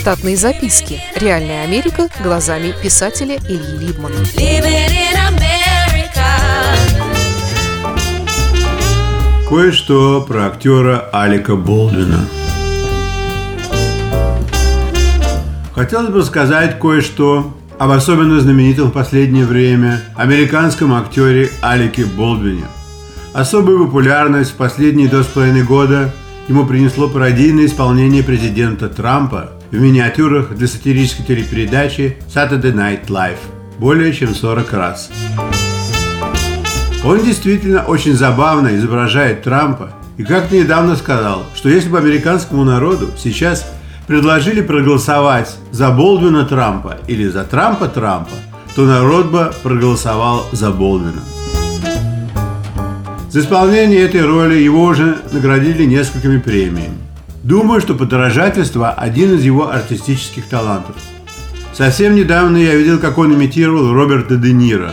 Штатные записки. Реальная Америка глазами писателя Ильи Либмана. Кое-что про актера Алика Болдвина. Хотелось бы сказать кое-что об особенно знаменитом в последнее время американском актере Алике Болдвине. Особую популярность в последние два с половиной года ему принесло пародийное исполнение президента Трампа в миниатюрах для сатирической телепередачи Saturday Night Live более чем 40 раз. Он действительно очень забавно изображает Трампа и как-то недавно сказал, что если бы американскому народу сейчас предложили проголосовать за Болдвина Трампа или за Трампа Трампа, то народ бы проголосовал за Болдвина. За исполнение этой роли его уже наградили несколькими премиями. Думаю, что подражательство – один из его артистических талантов. Совсем недавно я видел, как он имитировал Роберта Де Ниро.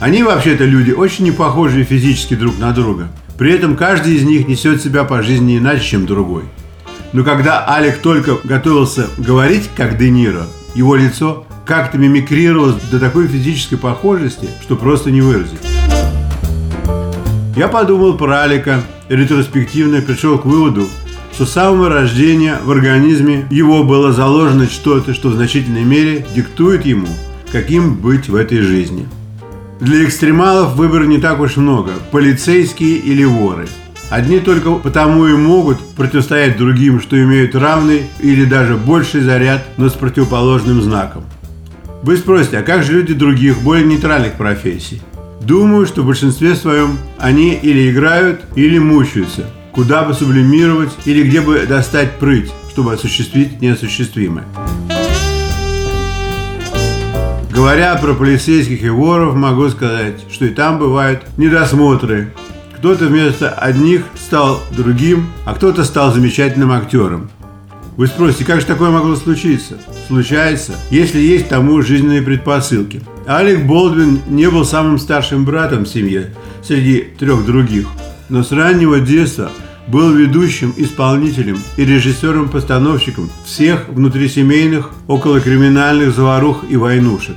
Они вообще-то люди очень не похожие физически друг на друга. При этом каждый из них несет себя по жизни иначе, чем другой – но когда Алек только готовился говорить как Де Ниро, его лицо как-то мимикрировалось до такой физической похожести, что просто не выразить. Я подумал про Алика ретроспективно пришел к выводу, с самого рождения в организме его было заложено что-то, что в значительной мере диктует ему, каким быть в этой жизни. Для экстремалов выбора не так уж много – полицейские или воры – Одни только потому и могут противостоять другим, что имеют равный или даже больший заряд, но с противоположным знаком. Вы спросите, а как же люди других, более нейтральных профессий? Думаю, что в большинстве своем они или играют, или мучаются. Куда бы сублимировать или где бы достать прыть, чтобы осуществить неосуществимое. Говоря про полицейских и воров, могу сказать, что и там бывают недосмотры, кто-то вместо одних стал другим, а кто-то стал замечательным актером. Вы спросите, как же такое могло случиться? Случается, если есть тому жизненные предпосылки. Алек Болдвин не был самым старшим братом в семье среди трех других, но с раннего детства был ведущим, исполнителем и режиссером-постановщиком всех внутрисемейных, околокриминальных заварух и войнушек.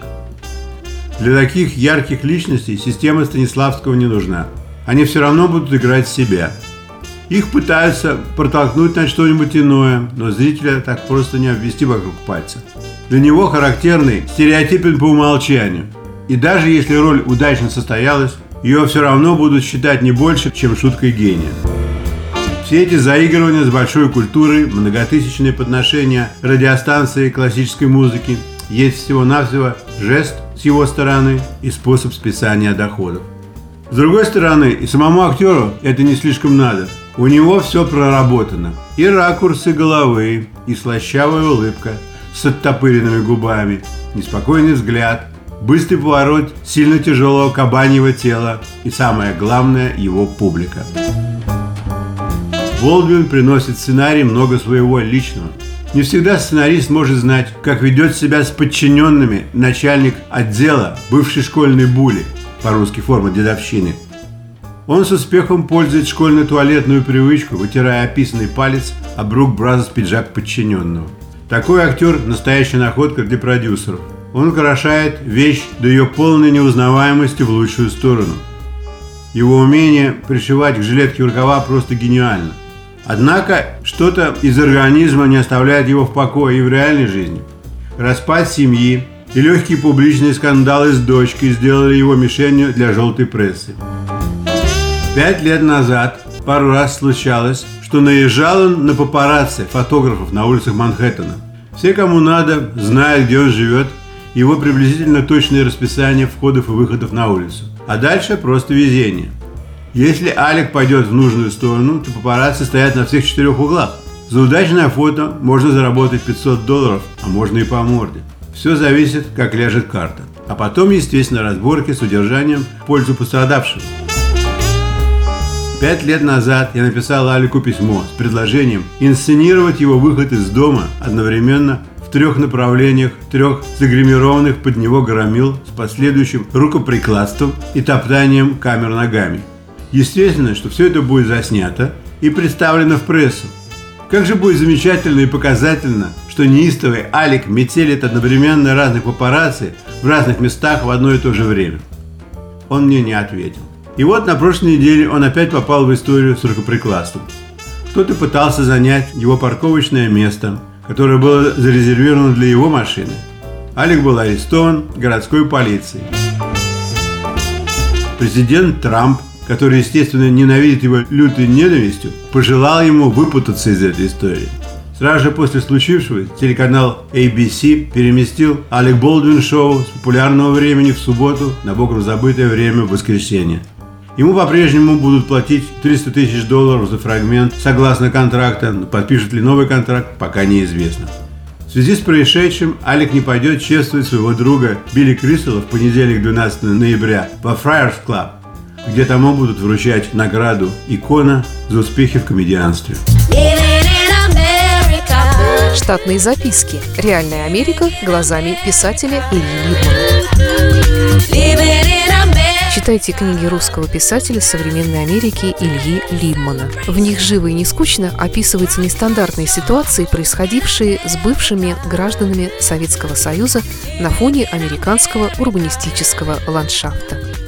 Для таких ярких личностей система Станиславского не нужна – они все равно будут играть себя. Их пытаются протолкнуть на что-нибудь иное, но зрителя так просто не обвести вокруг пальца. Для него характерный стереотипен по умолчанию. И даже если роль удачно состоялась, ее все равно будут считать не больше, чем шуткой гения. Все эти заигрывания с большой культурой, многотысячные подношения радиостанции классической музыки есть всего-навсего жест с его стороны и способ списания доходов. С другой стороны, и самому актеру это не слишком надо. У него все проработано. И ракурсы головы, и слащавая улыбка с оттопыренными губами, неспокойный взгляд, быстрый поворот сильно тяжелого кабаньего тела и, самое главное, его публика. Болдвин приносит сценарий много своего личного. Не всегда сценарист может знать, как ведет себя с подчиненными начальник отдела бывшей школьной були – по-русски форма дедовщины. Он с успехом пользует школьную туалетную привычку, вытирая описанный палец об рук Бразос пиджак подчиненного. Такой актер – настоящая находка для продюсеров. Он украшает вещь до ее полной неузнаваемости в лучшую сторону. Его умение пришивать к жилетке рукава просто гениально. Однако что-то из организма не оставляет его в покое и в реальной жизни. Распад семьи, и легкие публичные скандалы с дочкой сделали его мишенью для желтой прессы. Пять лет назад пару раз случалось, что наезжал он на папарацци фотографов на улицах Манхэттена. Все, кому надо, знают, где он живет, его приблизительно точное расписание входов и выходов на улицу. А дальше просто везение. Если Алек пойдет в нужную сторону, то папарацци стоят на всех четырех углах. За удачное фото можно заработать 500 долларов, а можно и по морде. Все зависит, как ляжет карта. А потом, естественно, разборки с удержанием в пользу пострадавшего. Пять лет назад я написал Алику письмо с предложением инсценировать его выход из дома одновременно в трех направлениях, трех загримированных под него громил с последующим рукоприкладством и топтанием камер ногами. Естественно, что все это будет заснято и представлено в прессу. Как же будет замечательно и показательно, что неистовый Алик метелит одновременно разных папарацци в разных местах в одно и то же время? Он мне не ответил. И вот на прошлой неделе он опять попал в историю с рукоприкладством. Кто-то пытался занять его парковочное место, которое было зарезервировано для его машины. Алик был арестован городской полицией. Президент Трамп, который, естественно, ненавидит его лютой ненавистью, пожелал ему выпутаться из этой истории. Сразу же после случившегося телеканал ABC переместил Алек Болдвин шоу с популярного времени в субботу на боком забытое время в воскресенье. Ему по-прежнему будут платить 300 тысяч долларов за фрагмент согласно контракта, но подпишет ли новый контракт, пока неизвестно. В связи с происшедшим Алик не пойдет чествовать своего друга Билли Крисела в понедельник 12 ноября во Club, где тому будут вручать награду «Икона» за успехи в комедианстве. Штатные записки. Реальная Америка глазами писателя Ильи Либмана. Читайте книги русского писателя современной Америки Ильи Либмана. В них живо и не скучно описываются нестандартные ситуации, происходившие с бывшими гражданами Советского Союза на фоне американского урбанистического ландшафта